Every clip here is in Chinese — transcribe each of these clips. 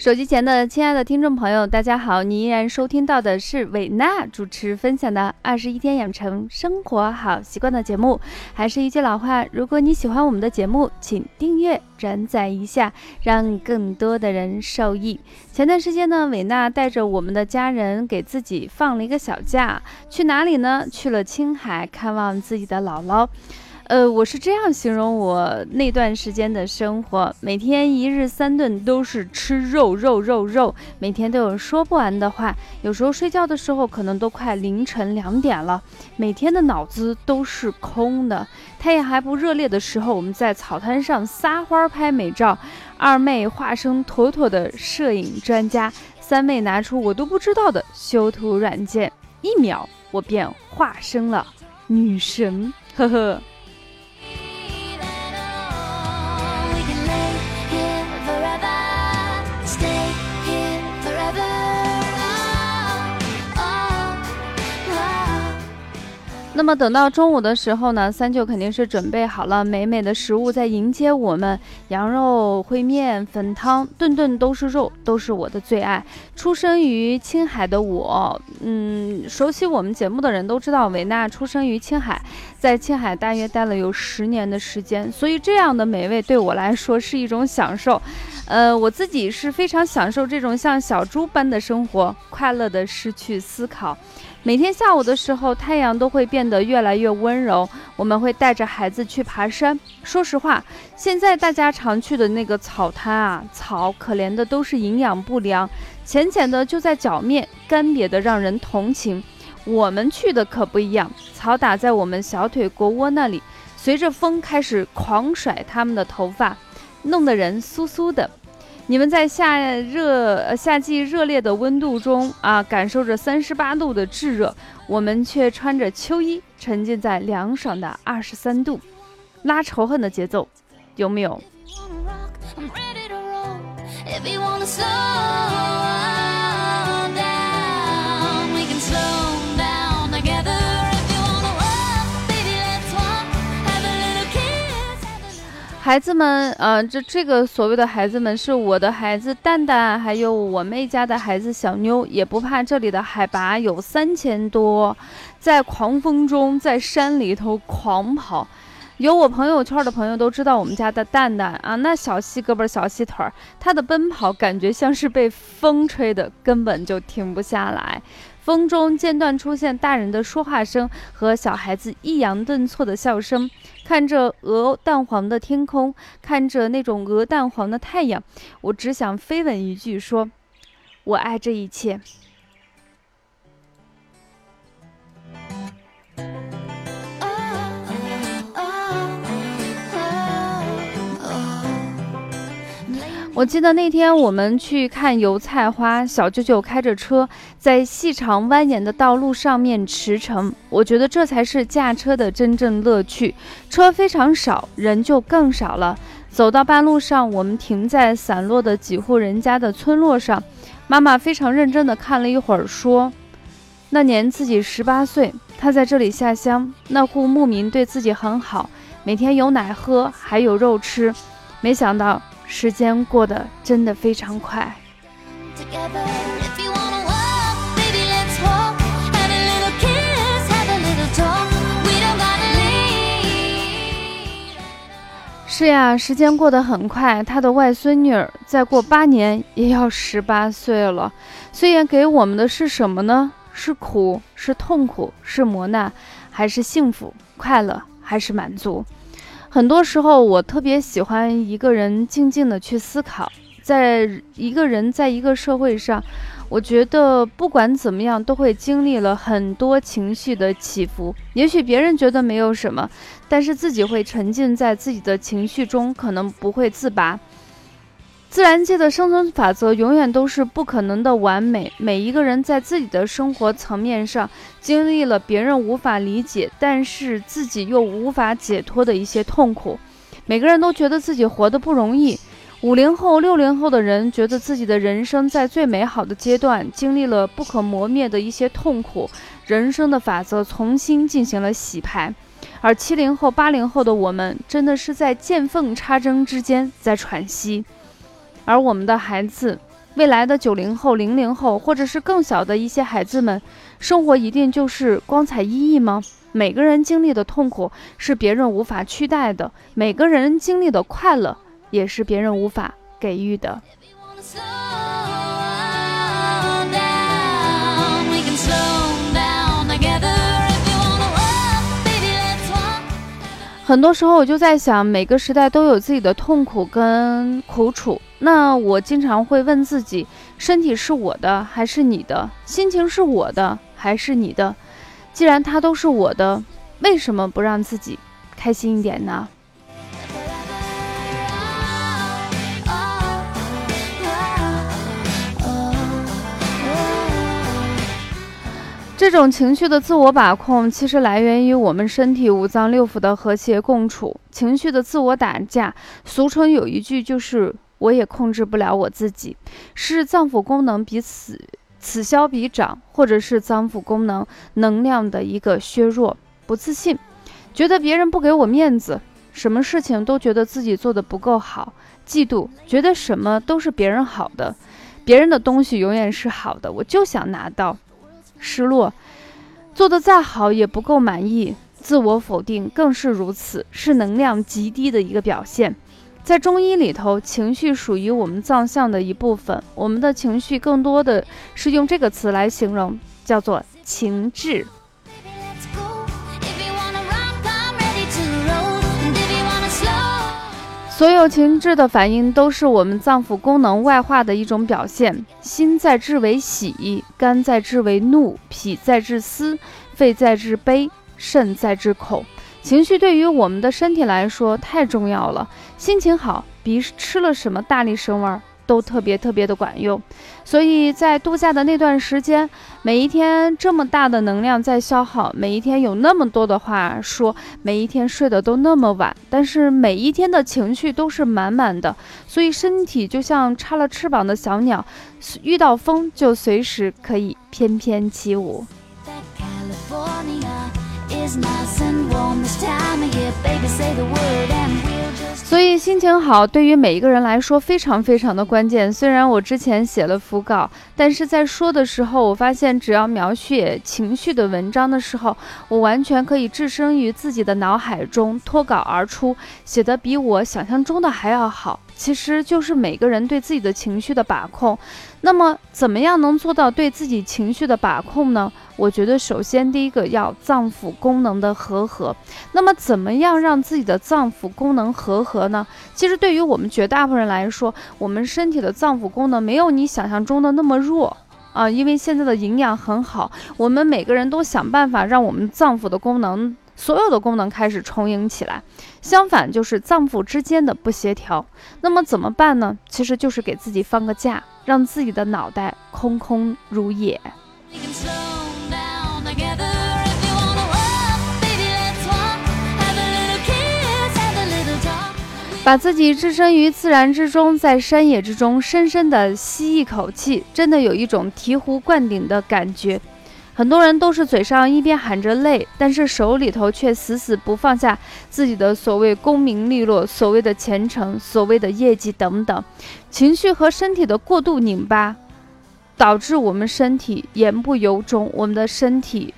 手机前的亲爱的听众朋友，大家好！你依然收听到的是韦娜主持分享的《二十一天养成生活好习惯》的节目。还是一句老话，如果你喜欢我们的节目，请订阅、转载一下，让更多的人受益。前段时间呢，韦娜带着我们的家人给自己放了一个小假，去哪里呢？去了青海看望自己的姥姥。呃，我是这样形容我那段时间的生活：每天一日三顿都是吃肉肉肉肉，每天都有说不完的话，有时候睡觉的时候可能都快凌晨两点了，每天的脑子都是空的。太阳还不热烈的时候，我们在草滩上撒欢拍美照，二妹化身妥妥的摄影专家，三妹拿出我都不知道的修图软件，一秒我便化身了女神，呵呵。那么等到中午的时候呢，三舅肯定是准备好了美美的食物在迎接我们，羊肉烩面、粉汤，顿顿都是肉，都是我的最爱。出生于青海的我，嗯，熟悉我们节目的人都知道，维娜出生于青海，在青海大约待了有十年的时间，所以这样的美味对我来说是一种享受。呃，我自己是非常享受这种像小猪般的生活，快乐的失去思考。每天下午的时候，太阳都会变得越来越温柔。我们会带着孩子去爬山。说实话，现在大家常去的那个草滩啊，草可怜的都是营养不良，浅浅的就在脚面，干瘪的让人同情。我们去的可不一样，草打在我们小腿腘窝那里，随着风开始狂甩他们的头发，弄得人酥酥的。你们在夏热夏季热烈的温度中啊，感受着三十八度的炙热，我们却穿着秋衣，沉浸在凉爽的二十三度，拉仇恨的节奏，有没有？孩子们，呃，这这个所谓的孩子们是我的孩子蛋蛋，还有我妹家的孩子小妞，也不怕这里的海拔有三千多，在狂风中在山里头狂跑。有我朋友圈的朋友都知道我们家的蛋蛋啊，那小细胳膊小细腿儿，他的奔跑感觉像是被风吹的，根本就停不下来。风中间断出现大人的说话声和小孩子抑扬顿挫的笑声，看着鹅蛋黄的天空，看着那种鹅蛋黄的太阳，我只想飞吻一句，说：“我爱这一切。”我记得那天我们去看油菜花，小舅舅开着车在细长蜿蜒的道路上面驰骋。我觉得这才是驾车的真正乐趣。车非常少，人就更少了。走到半路上，我们停在散落的几户人家的村落上。妈妈非常认真地看了一会儿，说：“那年自己十八岁，她在这里下乡。那户牧民对自己很好，每天有奶喝，还有肉吃。没想到。”时间过得真的非常快。是呀，时间过得很快。他的外孙女儿再过八年也要十八岁了。虽然给我们的是什么呢？是苦，是痛苦，是磨难，还是幸福、快乐，还是满足？很多时候，我特别喜欢一个人静静的去思考。在一个人在一个社会上，我觉得不管怎么样，都会经历了很多情绪的起伏。也许别人觉得没有什么，但是自己会沉浸在自己的情绪中，可能不会自拔。自然界的生存法则永远都是不可能的完美。每一个人在自己的生活层面上经历了别人无法理解，但是自己又无法解脱的一些痛苦。每个人都觉得自己活得不容易。五零后、六零后的人觉得自己的人生在最美好的阶段经历了不可磨灭的一些痛苦，人生的法则重新进行了洗牌。而七零后、八零后的我们，真的是在见缝插针之间在喘息。而我们的孩子，未来的九零后、零零后，或者是更小的一些孩子们，生活一定就是光彩熠熠吗？每个人经历的痛苦是别人无法取代的，每个人经历的快乐也是别人无法给予的。很多时候我就在想，每个时代都有自己的痛苦跟苦楚。那我经常会问自己：身体是我的还是你的？心情是我的还是你的？既然它都是我的，为什么不让自己开心一点呢？这种情绪的自我把控，其实来源于我们身体五脏六腑的和谐共处。情绪的自我打架，俗称有一句就是“我也控制不了我自己”，是脏腑功能彼此此消彼长，或者是脏腑功能能量的一个削弱。不自信，觉得别人不给我面子，什么事情都觉得自己做的不够好。嫉妒，觉得什么都是别人好的，别人的东西永远是好的，我就想拿到。失落，做得再好也不够满意，自我否定更是如此，是能量极低的一个表现。在中医里头，情绪属于我们脏象的一部分，我们的情绪更多的是用这个词来形容，叫做情志。所有情志的反应都是我们脏腑功能外化的一种表现。心在志为喜，肝在志为怒，脾在志思，肺在志悲，肾在志恐。情绪对于我们的身体来说太重要了。心情好，比吃了什么大力神丸。都特别特别的管用，所以在度假的那段时间，每一天这么大的能量在消耗，每一天有那么多的话说，每一天睡得都那么晚，但是每一天的情绪都是满满的，所以身体就像插了翅膀的小鸟，遇到风就随时可以翩翩起舞。所以心情好对于每一个人来说非常非常的关键。虽然我之前写了副稿，但是在说的时候，我发现只要描写情绪的文章的时候，我完全可以置身于自己的脑海中，脱稿而出，写的比我想象中的还要好。其实就是每个人对自己的情绪的把控。那么，怎么样能做到对自己情绪的把控呢？我觉得，首先第一个要脏腑功能的和合。那么，怎么样让自己的脏腑功能和合呢？其实，对于我们绝大部分人来说，我们身体的脏腑功能没有你想象中的那么弱啊。因为现在的营养很好，我们每个人都想办法让我们脏腑的功能。所有的功能开始充盈起来，相反就是脏腑之间的不协调。那么怎么办呢？其实就是给自己放个假，让自己的脑袋空空如也。把自己置身于自然之中，在山野之中，深深的吸一口气，真的有一种醍醐灌顶的感觉。很多人都是嘴上一边喊着累，但是手里头却死死不放下自己的所谓功名利禄、所谓的前程、所谓的业绩等等，情绪和身体的过度拧巴，导致我们身体言不由衷，我们的身体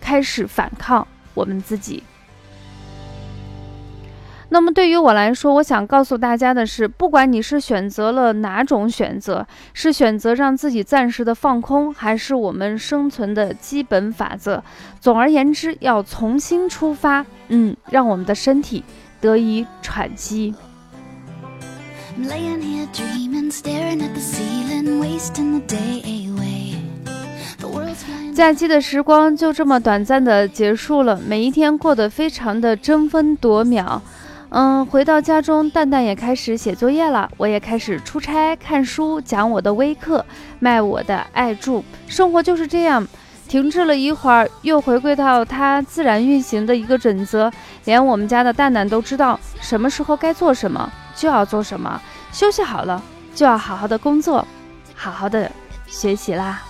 开始反抗我们自己。那么对于我来说，我想告诉大家的是，不管你是选择了哪种选择，是选择让自己暂时的放空，还是我们生存的基本法则，总而言之，要重新出发，嗯，让我们的身体得以喘息。假期的时光就这么短暂的结束了，每一天过得非常的争分夺秒。嗯，回到家中，蛋蛋也开始写作业了，我也开始出差、看书、讲我的微课、卖我的爱助。生活就是这样，停滞了一会儿，又回归到它自然运行的一个准则。连我们家的蛋蛋都知道，什么时候该做什么就要做什么。休息好了就要好好的工作，好好的学习啦。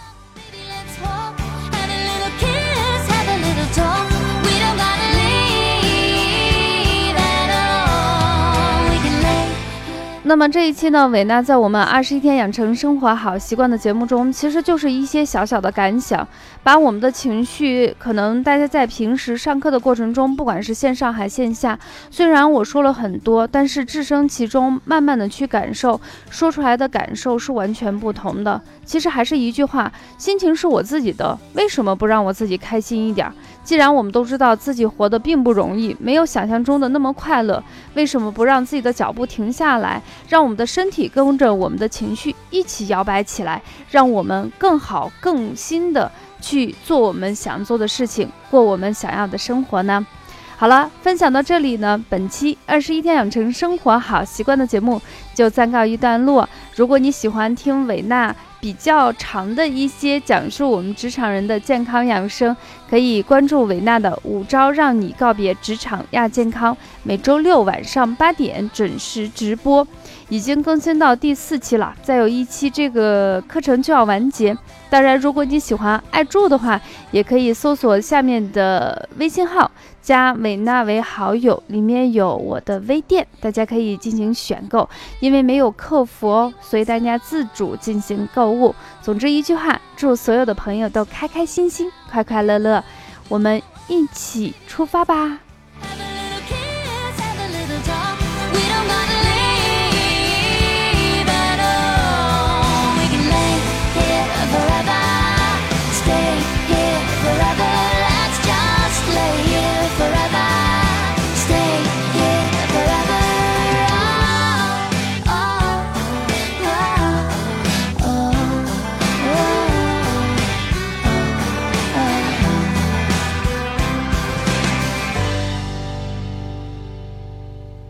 那么这一期呢，伟娜在我们二十一天养成生活好习惯的节目中，其实就是一些小小的感想，把我们的情绪，可能大家在平时上课的过程中，不管是线上还线下，虽然我说了很多，但是置身其中，慢慢的去感受，说出来的感受是完全不同的。其实还是一句话，心情是我自己的，为什么不让我自己开心一点？既然我们都知道自己活得并不容易，没有想象中的那么快乐，为什么不让自己的脚步停下来，让我们的身体跟着我们的情绪一起摇摆起来，让我们更好、更新的去做我们想做的事情，过我们想要的生活呢？好了，分享到这里呢，本期二十一天养成生活好习惯的节目就暂告一段落。如果你喜欢听韦娜。比较长的一些讲述我们职场人的健康养生，可以关注维娜的五招让你告别职场亚健康，每周六晚上八点准时直播，已经更新到第四期了，再有一期这个课程就要完结。当然，如果你喜欢爱住的话，也可以搜索下面的微信号。加美娜为好友，里面有我的微店，大家可以进行选购。因为没有客服哦，所以大家自主进行购物。总之一句话，祝所有的朋友都开开心心、快快乐乐。我们一起出发吧！